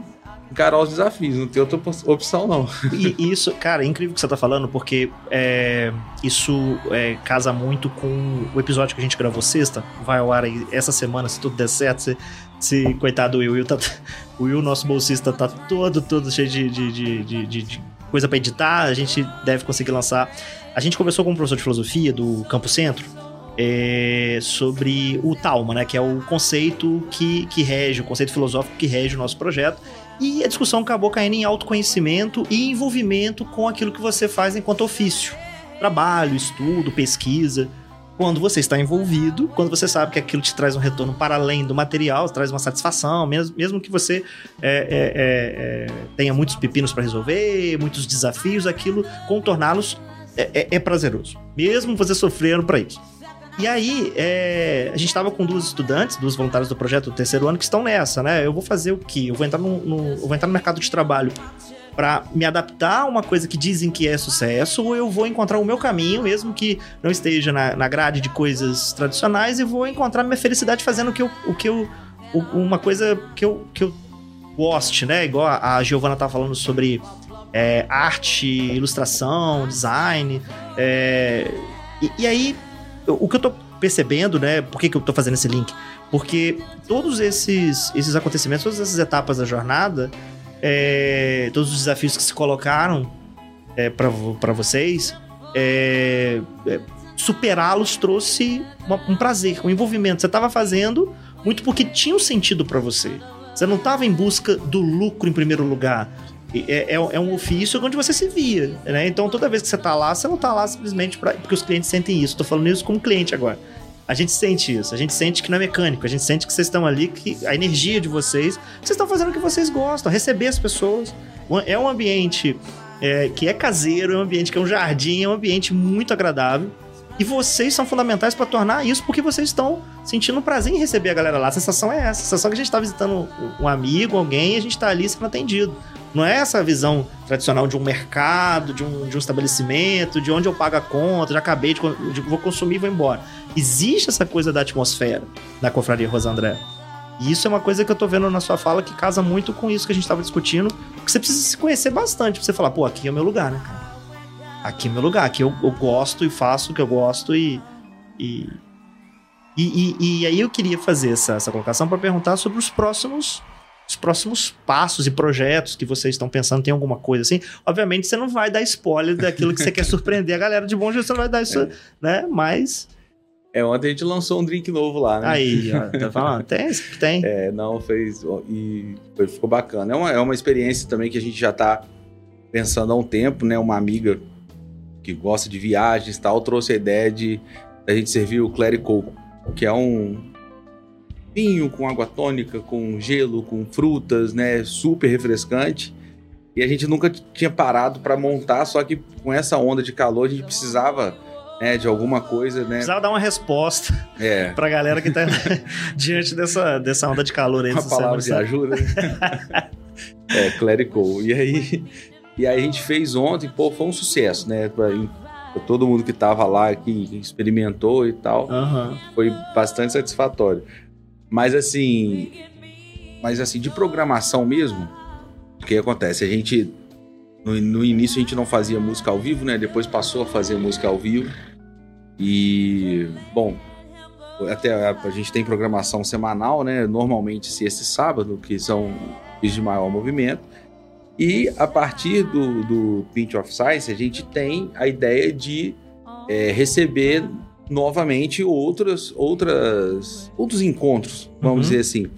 encarar os desafios, não tem outra op- opção, não. E isso, cara, é incrível que você tá falando, porque é, isso é, casa muito com o episódio que a gente gravou sexta. Vai ao ar aí essa semana, se tudo der certo. Se, se coitado do Will, Will tá, o Will, nosso bolsista, tá todo, todo cheio de, de, de, de- coisa pra editar. A gente deve conseguir lançar. A gente conversou com um professor de filosofia do Campo Centro. é, sobre o Talma, né? Que é o conceito que, que rege, o conceito filosófico que rege o nosso projeto. E a discussão acabou caindo em autoconhecimento e envolvimento com aquilo que você faz enquanto ofício. Trabalho, estudo, pesquisa. Quando você está envolvido, quando você sabe que aquilo te traz um retorno para além do material, traz uma satisfação, mesmo, mesmo que você é, é, é, é, tenha muitos pepinos para resolver, muitos desafios, aquilo, contorná-los é, é- é prazeroso. Mesmo você sofrendo para isso. E aí, é, a gente estava com duas estudantes, duas voluntárias do projeto do terceiro ano, que estão nessa, né? Eu vou fazer o quê? Eu vou entrar no, no- eu vou entrar no mercado de trabalho para me adaptar a uma coisa que dizem que é sucesso, ou eu vou encontrar o meu caminho, mesmo que não esteja na, na grade de coisas tradicionais, e vou encontrar minha felicidade fazendo o que eu. O que eu o- uma coisa que eu, que eu goste, né? Igual a, a Giovana tava falando sobre é, arte, ilustração, design. é, e, e aí, o que eu tô percebendo, né? Por que, que eu tô fazendo esse link? Porque todos esses, esses acontecimentos, todas essas etapas da jornada, é, todos os desafios que se colocaram é, para vocês, é, é, superá-los trouxe uma- um prazer, um envolvimento. Você estava fazendo muito porque tinha um sentido para você. Você não estava em busca do lucro em primeiro lugar. É, é- é um ofício onde você se via, né? Então toda vez que você tá lá, você não tá lá simplesmente pra, porque os clientes sentem isso. Tô falando isso como cliente agora. A gente sente isso, a gente sente que não é mecânico, a gente sente que vocês estão ali, que a energia de vocês, vocês estão fazendo o que vocês gostam, receber as pessoas. É um ambiente é, que é caseiro, é um ambiente que é um jardim, é um ambiente muito agradável. E vocês são fundamentais para tornar isso porque vocês estão sentindo prazer em receber a galera lá. A sensação é essa. A sensação é que a gente está visitando um amigo, alguém, e a gente está ali sendo atendido. Não é essa visão tradicional de um mercado, de um, de um estabelecimento, de onde eu pago a conta, já acabei de, de vou consumir e vou embora. Existe essa coisa da atmosfera da Confraria Rosandré. E isso é uma coisa que eu tô vendo na sua fala que casa muito com isso que a gente tava discutindo. Porque você precisa se conhecer bastante pra você falar, pô, aqui é o meu lugar, né, cara? Aqui é o meu lugar, aqui eu, eu gosto e faço o que eu gosto e. E, e, e, e aí eu queria fazer essa, essa colocação para perguntar sobre os próximos os próximos passos e projetos que vocês estão pensando, tem alguma coisa assim? Obviamente você não vai dar spoiler daquilo que você quer surpreender a galera de bom jeito, você não vai dar isso, é. né? Mas é, ontem a gente lançou um drink novo lá, né? Aí, ó, tá falando? Tem, tem. É, não, fez. E foi, ficou bacana. É uma, é uma experiência também que a gente já tá pensando há um tempo, né? Uma amiga que gosta de viagens e tal, trouxe a ideia de a gente servir o Clerical, que é um vinho com água tônica, com gelo, com frutas, né? Super refrescante. E a gente nunca tinha parado para montar, só que com essa onda de calor a gente precisava né, de alguma coisa, né? Precisava dar uma resposta é. pra galera que tá diante dessa, dessa onda de calor aí. Uma palavra de ajuda. Né? é, clerical. E aí, e aí a gente fez ontem, pô, foi um sucesso, né? Pra, pra todo mundo que tava lá, que experimentou e tal, uhum. foi bastante satisfatório. Mas assim, mas assim, de programação mesmo, o que acontece? A gente no, no, início a gente não fazia música ao vivo, né? Depois passou a fazer música ao vivo. E, bom, até a, a gente tem programação semanal, né? Normalmente sexta e sábado, que são os de maior movimento. E a partir do, do Pinch of Science, a gente tem a ideia de é, receber novamente outras, outras, outros encontros, vamos uhum. dizer assim.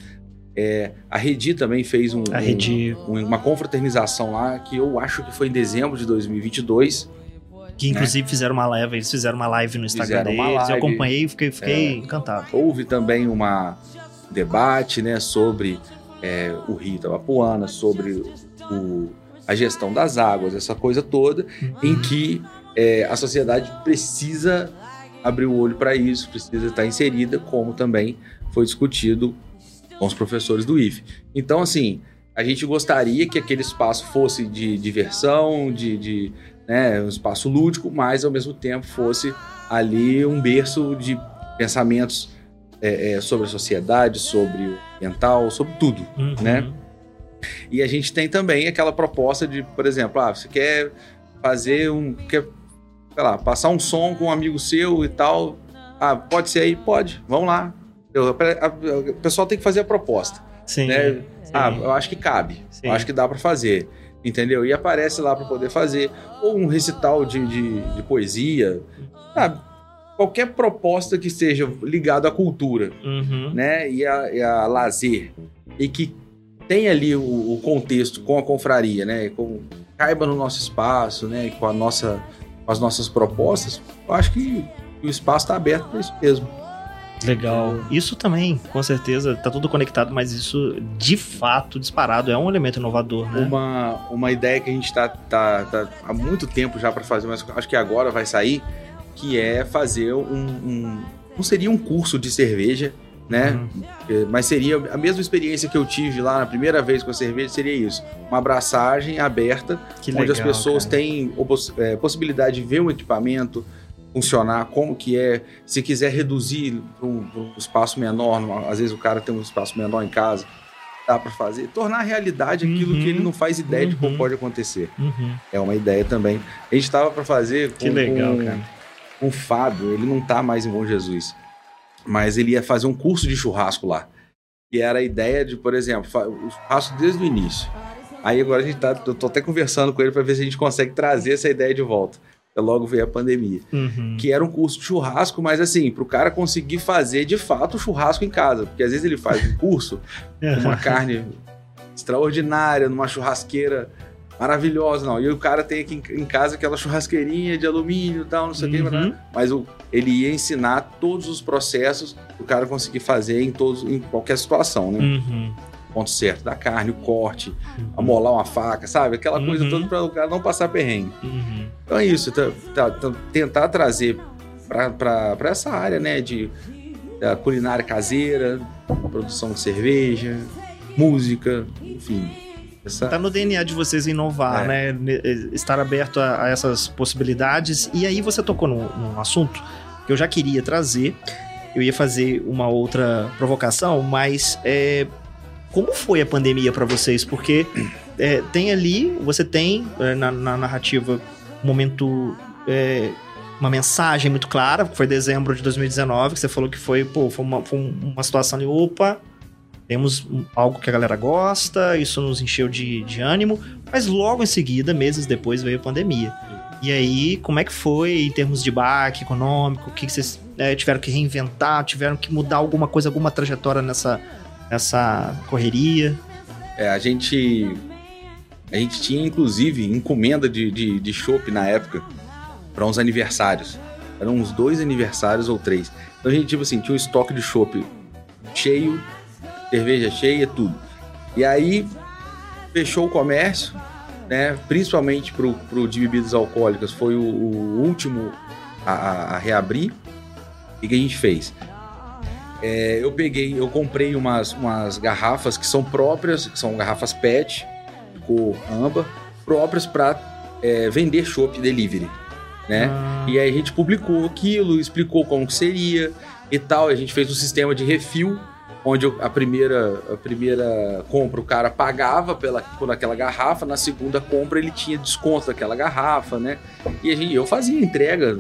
É, a Redi também fez um, um, um, uma confraternização lá, que eu acho que foi em dezembro de 2022. Que inclusive né? fizeram uma live, eles fizeram uma live no Instagram fizeram deles, eu acompanhei e fiquei, fiquei é, encantado. Houve também uma debate né, sobre é, o Rio Itabapuana, sobre o, a gestão das águas, essa coisa toda, uhum. em que é, a sociedade precisa abrir o olho para isso, precisa estar inserida, como também foi discutido com os professores do IFE. Então, assim, a gente gostaria que aquele espaço fosse de diversão, de, de né, um espaço lúdico, mas ao mesmo tempo fosse ali um berço de pensamentos é, é, sobre a sociedade, sobre o ambiental, sobre tudo, uhum. né? E a gente tem também aquela proposta de, por exemplo, ah, você quer fazer um, quer, sei lá, passar um som com um amigo seu e tal, ah, pode ser aí, pode, vamos lá, o pessoal tem que fazer a proposta. Sim. Né? sim. Ah, eu acho que cabe. Sim. Eu acho que dá para fazer. Entendeu? E aparece lá para poder fazer. Ou um recital de, de, de poesia. Ah, qualquer proposta que esteja ligada à cultura uhum. né? e, a, e a lazer. E que tem ali o, o, contexto com a confraria, né? Com, caiba no nosso espaço, né? Com, a nossa, com as nossas propostas. Eu acho que o espaço está aberto para isso mesmo. Legal. Isso também, com certeza, tá tudo conectado, mas isso, de fato, disparado, é um elemento inovador, né? Uma, uma ideia que a gente tá, tá, tá há muito tempo já para fazer, mas acho que agora vai sair, que é fazer um, um não seria um curso de cerveja, né? Uhum. É, mas seria a mesma experiência que eu tive lá na primeira vez com a cerveja, seria isso. Uma abraçagem aberta, que onde legal, as pessoas cara. têm é, possibilidade de ver um equipamento, funcionar, como que é, se quiser reduzir para um, um, espaço menor, às vezes o cara tem um espaço menor em casa, dá para fazer, tornar realidade aquilo uhum, que ele não faz ideia uhum, de como pode acontecer. Uhum. É uma ideia também. A gente estava para fazer com, que legal, com, cara. com o Fábio, ele não tá mais em Bom Jesus, mas ele ia fazer um curso de churrasco lá. E era a ideia de, por exemplo, o churrasco desde o início. Aí agora a gente tá, eu tô até conversando com ele para ver se a gente consegue trazer essa ideia de volta logo veio a pandemia. Uhum. Que era um curso de churrasco, mas assim, para o cara conseguir fazer de fato o churrasco em casa. Porque às vezes ele faz um curso com uma carne extraordinária, numa churrasqueira maravilhosa, não. E o cara tem aqui em, casa aquela churrasqueirinha de alumínio e tal, não sei o Uhum. que, mas o, ele ia ensinar todos os processos que o cara conseguir fazer em, todos, em qualquer situação, né? Uhum. Ponto certo da carne, o corte, amolar uma faca, sabe? Aquela coisa Uhum. toda para o cara não passar perrengue. Uhum. Então é isso, tá- tá- tá- tentar trazer para essa área, né, de da culinária caseira, produção de cerveja, música, enfim. Tá no DNA de vocês inovar, É. né? Ne- Estar aberto a, a essas possibilidades. E aí você tocou num, num assunto que eu já queria trazer. Eu ia fazer uma outra provocação, mas é, como foi a pandemia para vocês? Porque é, tem ali, você tem é, na, na narrativa um momento. é, uma mensagem muito clara, que foi dezembro de 2019, que você falou que foi, pô, foi uma, foi uma situação de opa, temos algo que a galera gosta, isso nos encheu de, de ânimo, mas logo em seguida, meses depois, veio a pandemia. E aí, como é que foi em termos de baque econômico? O que, que vocês é, tiveram que reinventar? Tiveram que mudar alguma coisa, alguma trajetória nessa, nessa correria? é, a gente a gente tinha inclusive encomenda de de, de na época para uns aniversários. Eram uns dois aniversários ou três. Então a gente tipo assim tinha um estoque de chopp cheio, cerveja cheia, tudo. E aí fechou o comércio, né? Principalmente pro, pro de bebidas alcoólicas foi o, o último a, a- reabrir. O que a gente fez? É, eu peguei, eu comprei umas, umas garrafas que são próprias, que são garrafas PET, de cor âmbar, próprias para vender chopp delivery, né? Ah, E aí a gente publicou aquilo, explicou como que seria e tal. A gente fez um sistema de refil, onde a primeira, a primeira compra o cara pagava pela, por aquela garrafa, na segunda compra ele tinha desconto daquela garrafa, né? E a gente, eu fazia entrega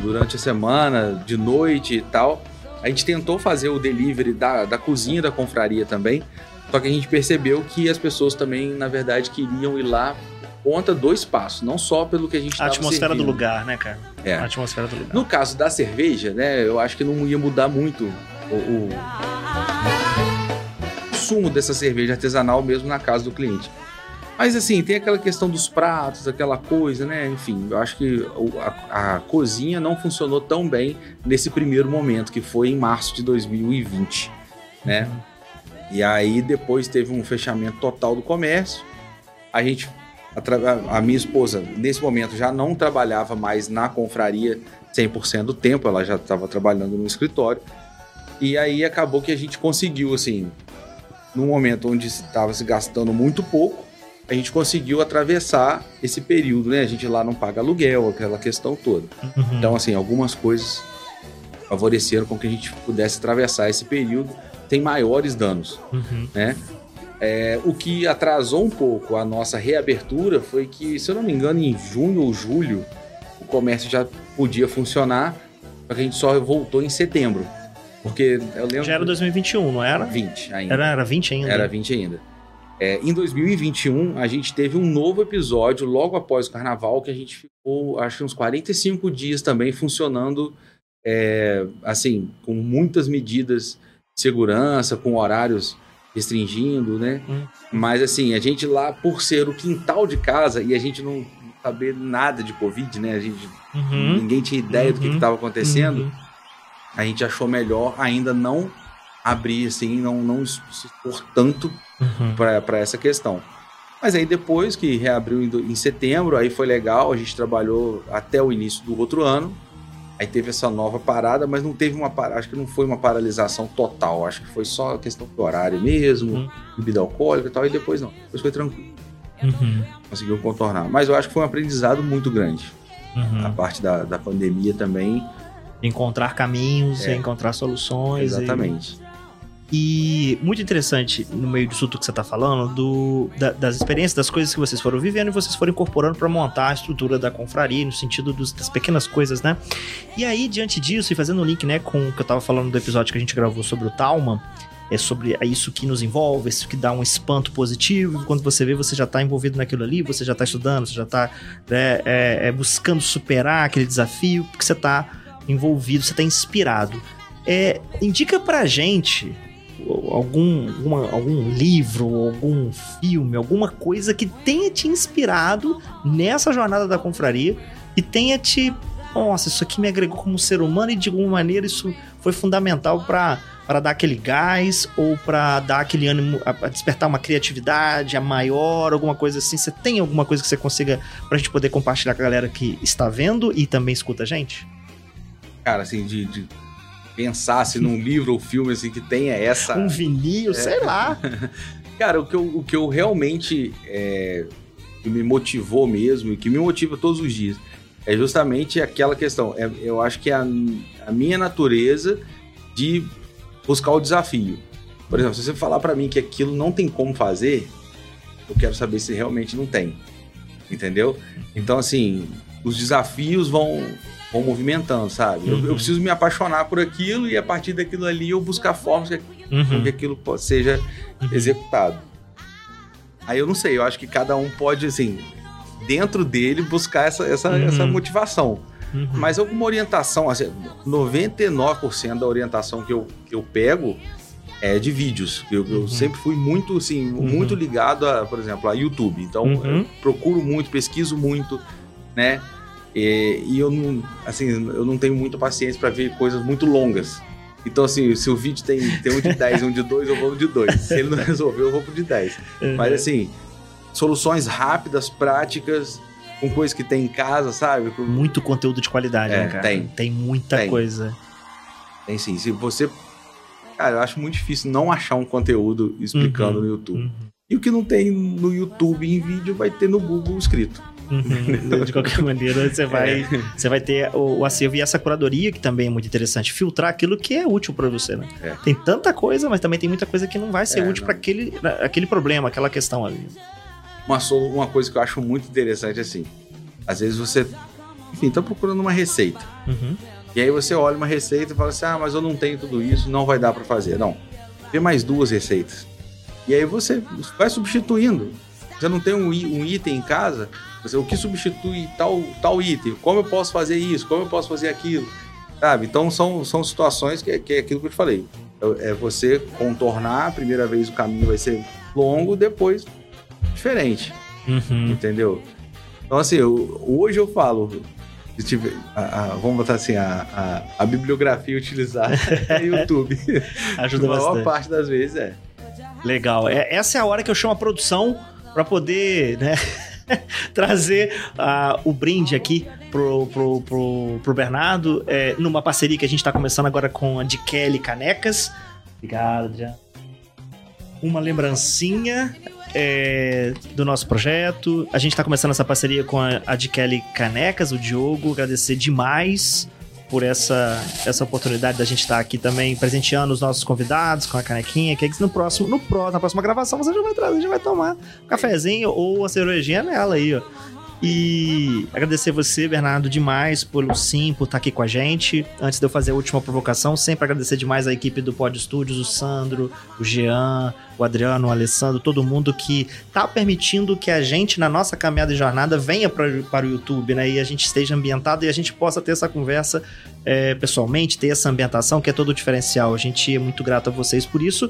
durante a semana, de noite e tal. A gente tentou fazer o delivery da, da cozinha da confraria também, só que a gente percebeu que as pessoas também, na verdade, queriam ir lá por conta do espaço, não só pelo que a gente a atmosfera do servindo. lugar, né, cara? É. A atmosfera do lugar. No caso da cerveja, né, eu acho que não ia mudar muito o, o- sumo dessa cerveja artesanal mesmo na casa do cliente. Mas assim, tem aquela questão dos pratos, aquela coisa, né? Enfim, eu acho que a, a cozinha não funcionou tão bem nesse primeiro momento, que foi em março de 2020, né? E aí depois teve um fechamento total do comércio. A gente, atra- a minha esposa, nesse momento já não trabalhava mais na confraria 100% do tempo, ela já estava trabalhando no escritório. E aí acabou que a gente conseguiu, assim, num momento onde estava se gastando muito pouco, a gente conseguiu atravessar esse período, né? A gente lá não paga aluguel, aquela questão toda. Uhum. Então, assim, algumas coisas favoreceram com que a gente pudesse atravessar esse período sem maiores danos Uhum. né? É, o que atrasou um pouco a nossa reabertura foi que, se eu não me engano, em junho ou julho, o comércio já podia funcionar, só que a gente só voltou em setembro. Porque eu lembro. Já era 2021, não era? 20 ainda. Era, era 20 ainda? Era 20 ainda. É, em 2021, a gente teve um novo episódio logo após o carnaval, que a gente ficou, acho que uns 45 dias também funcionando, é, assim, com muitas medidas de segurança, com horários restringindo, né? Hum. Mas, assim, a gente lá, por ser o quintal de casa e a gente não saber nada de Covid, né? A gente, Uhum. ninguém tinha ideia do que Uhum. estava acontecendo Uhum. A gente achou melhor ainda não abrir assim, não, não se expor tanto Uhum. para essa questão. Mas aí depois que reabriu em, setembro, aí foi legal, a gente trabalhou até o início do outro ano. Aí teve essa nova parada, mas não teve uma parada, acho que não foi uma paralisação total, acho que foi só questão do horário mesmo, Uhum. bebida alcoólica e tal, e depois não. Depois foi tranquilo, Uhum. conseguiu contornar. Mas eu acho que foi um aprendizado muito grande. Uhum. A parte da, da pandemia também, Encontrar caminhos, É. encontrar soluções. e- exatamente. E muito interessante no meio disso tudo que você tá falando, do, da- das experiências, das coisas que vocês foram vivendo e vocês foram incorporando para montar a estrutura da confraria, no sentido dos- das pequenas coisas, né? E aí, diante disso, e fazendo o link, né, com o que eu tava falando do episódio que a gente gravou sobre o Talma, é sobre isso que nos envolve, isso que dá um espanto positivo. Quando você vê, você já tá envolvido naquilo ali, você já tá estudando, você já tá né, é, é, buscando superar aquele desafio, porque você tá envolvido, você tá inspirado. É, indica pra gente algum, algum livro, algum filme, alguma coisa que tenha te inspirado nessa jornada da confraria e tenha te. Nossa, isso aqui me agregou como ser humano e de alguma maneira isso foi fundamental para para dar aquele gás ou para dar aquele ânimo, a, a despertar uma criatividade a maior, alguma coisa assim? Você tem alguma coisa que você consiga pra gente poder compartilhar com a galera que está vendo e também escuta a gente? Cara, assim, de, de pensar se num livro ou filme assim que tenha essa. Um vinil, sei lá. Cara, o que eu, o que eu realmente é, que me motivou mesmo e que me motiva todos os dias é justamente aquela questão. É, eu acho que é a, a minha natureza de buscar o desafio. Por exemplo, se você falar para mim que aquilo não tem como fazer, eu quero saber se realmente não tem. Entendeu? Então, assim, os desafios vão, vão movimentando, sabe? Uhum. Eu, eu, preciso me apaixonar por aquilo e a partir daquilo ali eu buscar formas que, uhum. que aquilo seja uhum. executado. Aí eu não sei, eu acho que cada um pode, assim, dentro dele buscar essa, essa, uhum. essa motivação. Uhum. Mas alguma orientação, assim, 99% da orientação que eu, que eu pego é de vídeos. Eu, uhum. eu sempre fui muito, assim, uhum. muito ligado a, por exemplo, a YouTube. Então, uhum. procuro muito, pesquiso muito, né? E, e, eu não, assim, eu não tenho muita paciência para ver coisas muito longas. Então, assim, se o vídeo tem, tem um de 10 e um de 2, eu vou no de 2. Se ele não resolver, eu vou pro de 10. Uhum. Mas, assim, soluções rápidas, práticas, com coisas que tem em casa, sabe? Com... Muito conteúdo de qualidade, é, né, cara? Tem. Tem muita tem. coisa. Tem sim. Se você. Cara, eu acho muito difícil não achar um conteúdo explicando uhum, no YouTube. Uhum. E o que não tem no YouTube em vídeo vai ter no Google escrito. Uhum. de qualquer maneira, você vai, é. você vai ter o, o, acervo e essa curadoria, que também é muito interessante. Filtrar aquilo que é útil para você, né? É. Tem tanta coisa, mas também tem muita coisa que não vai ser é, útil para aquele, aquele problema, aquela questão ali uma, uma coisa que eu acho muito interessante assim. Às vezes você, enfim, tá procurando uma receita. Uhum. E aí você olha uma receita e fala assim: ah, mas eu não tenho tudo isso, não vai dar para fazer. Não. Vê mais duas receitas. E aí você vai substituindo. Você não tem um, um item em casa, o que substitui tal, tal item? Como eu posso fazer isso? Como eu posso fazer aquilo? Sabe? Então são, são situações que, que é aquilo que eu te falei. É, é você contornar, a primeira vez o caminho vai ser longo, depois diferente. Uhum. Entendeu? Então, assim, eu, hoje eu falo. Tiver, a, a, vamos botar assim, a, a, bibliografia utilizada é YouTube. Ajuda bastante. A maior parte das vezes é. Legal. É, essa é a hora que eu chamo a produção para poder, né? trazer uh, o brinde aqui pro, pro, pro, pro Bernardo, é, numa parceria que a gente tá começando agora com a de Kelly Canecas. Obrigado, Adriano. Uma lembrancinha é, do nosso projeto. A gente está começando essa parceria com a, a de Kelly Canecas, o Diogo. Agradecer demais por essa, essa oportunidade da gente estar tá aqui também presenteando os nossos convidados com a canequinha, que no próximo, no próximo, na próxima gravação você já vai trazer, já vai tomar um cafezinho ou a cervejinha nela aí, ó. E agradecer você, Bernardo, demais pelo sim, por estar aqui com a gente. Antes de eu fazer a última provocação, sempre agradecer demais a equipe do Pod Studios, o Sandro, o Jean, o Adriano, o Alessandro, todo mundo que está permitindo que a gente, na nossa caminhada e jornada, venha pra, para o YouTube, né? E a gente esteja ambientado e a gente possa ter essa conversa é, pessoalmente, ter essa ambientação que é todo o diferencial. A gente é muito grato a vocês por isso.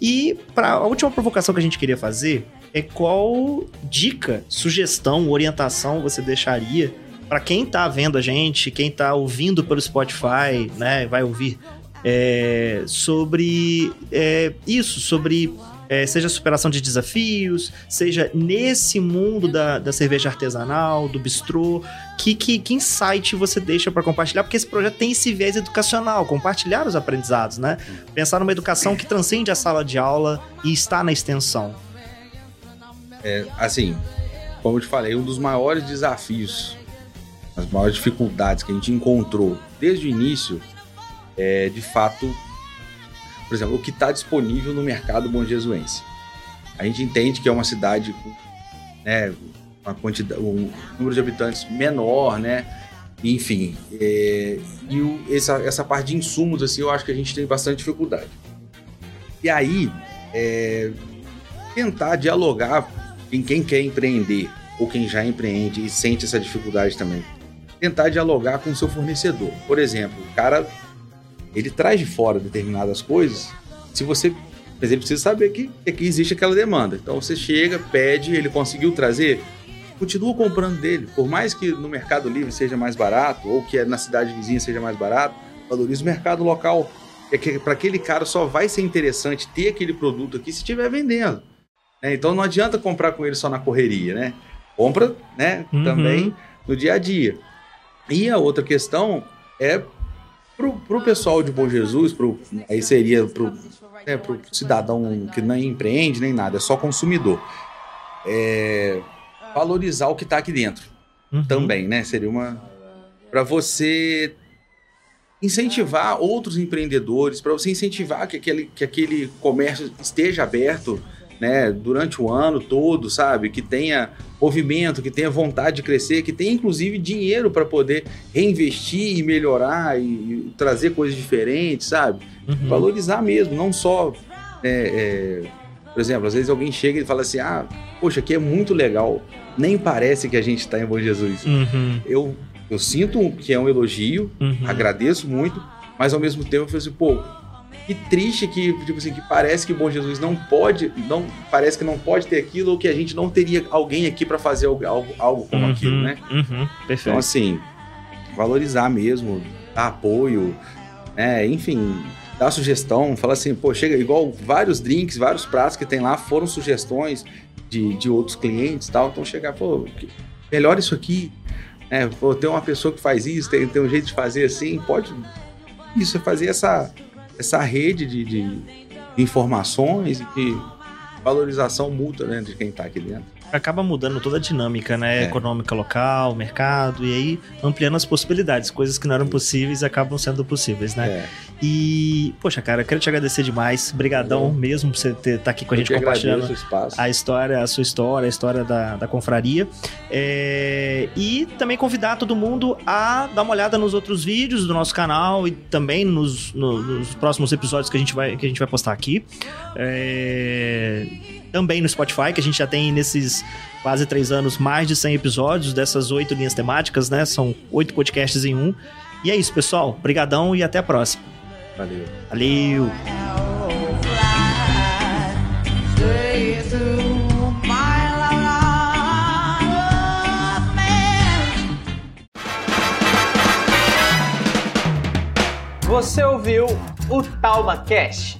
E para a última provocação que a gente queria fazer é qual dica, sugestão, orientação você deixaria para quem tá vendo a gente, quem tá ouvindo pelo Spotify, né, vai ouvir é, sobre é, isso, sobre é, seja superação de desafios, seja nesse mundo da, da cerveja artesanal, do bistrô, que, que, que insight você deixa para compartilhar? Porque esse projeto tem esse viés educacional, compartilhar os aprendizados, né? Pensar numa educação que transcende a sala de aula e está na extensão. É, assim, como eu te falei, um dos maiores desafios, as maiores dificuldades que a gente encontrou desde o início é, de fato, por exemplo, o que está disponível no mercado bonjesuense. A gente entende que é uma cidade com né, uma quantidade, um número de habitantes menor, né? Enfim, é, e o, essa, essa parte de insumos, assim, eu acho que a gente tem bastante dificuldade. E aí, é, tentar dialogar em quem quer empreender ou quem já empreende e sente essa dificuldade também, tentar dialogar com o seu fornecedor. Por exemplo, o cara ele traz de fora determinadas coisas se você. Mas ele precisa saber que, que existe aquela demanda. Então você chega, pede, ele conseguiu trazer, continua comprando dele. Por mais que no Mercado Livre seja mais barato, ou que na cidade vizinha seja mais barato, valorize o mercado local. É que para aquele cara só vai ser interessante ter aquele produto aqui se estiver vendendo. Né? Então não adianta comprar com ele só na correria, né? Compra, né? Uhum. Também no dia a dia. E a outra questão é pro, pro pessoal de Bom Jesus, pro, aí seria pro, é, pro cidadão que nem empreende nem nada, é só consumidor. É, valorizar o que está aqui dentro Uhum. também, né? Seria uma para você incentivar outros empreendedores, para você incentivar que aquele, que aquele comércio esteja aberto, né, durante o ano todo, sabe? Que tenha movimento, que tenha vontade de crescer, que tenha inclusive dinheiro para poder reinvestir e melhorar e, e trazer coisas diferentes, sabe? Uhum. Valorizar mesmo, não só é, é, por exemplo, às vezes alguém chega e fala assim: ah, poxa, aqui é muito legal. Nem parece que a gente está em Bom Jesus. Uhum. Eu, eu sinto que é um elogio, Uhum. agradeço muito, mas ao mesmo tempo eu falo assim, pô, que triste que, tipo assim, que parece que Bom Jesus não pode, não parece que não pode ter aquilo ou que a gente não teria alguém aqui para fazer algo, algo, como Uhum. aquilo, né? Uhum. Perfeito. Então, assim, valorizar mesmo, dar apoio, né? enfim, dar sugestão, falar assim, pô, chega igual vários drinks, vários pratos que tem lá foram sugestões de, de outros clientes e tal. Então, chegar, pô, melhora isso aqui, né? Pô, tem uma pessoa que faz isso, tem, tem um jeito de fazer assim, pode. Isso, é fazer essa, essa rede de, de, informações e de valorização mútua né, de quem tá aqui dentro. Acaba mudando toda a dinâmica, né? É. Econômica local, mercado, e aí ampliando as possibilidades. Coisas que não eram possíveis acabam sendo possíveis, né? É. E, poxa, cara, eu quero te agradecer demais. Brigadão mesmo por você estar aqui com a Eu gente que compartilhando a história, a sua história, a história da, da confraria. É, e também convidar todo mundo a dar uma olhada nos outros vídeos do nosso canal e também nos, no- nos próximos episódios que a gente vai, que a gente vai postar aqui. É, também no Spotify, que a gente já tem nesses quase três anos mais de 100 episódios dessas oito linhas temáticas, né? São oito podcasts em um. E é isso, pessoal. Obrigadão e até a próxima. Valeu. Valeu! Você ouviu o Talma Cast,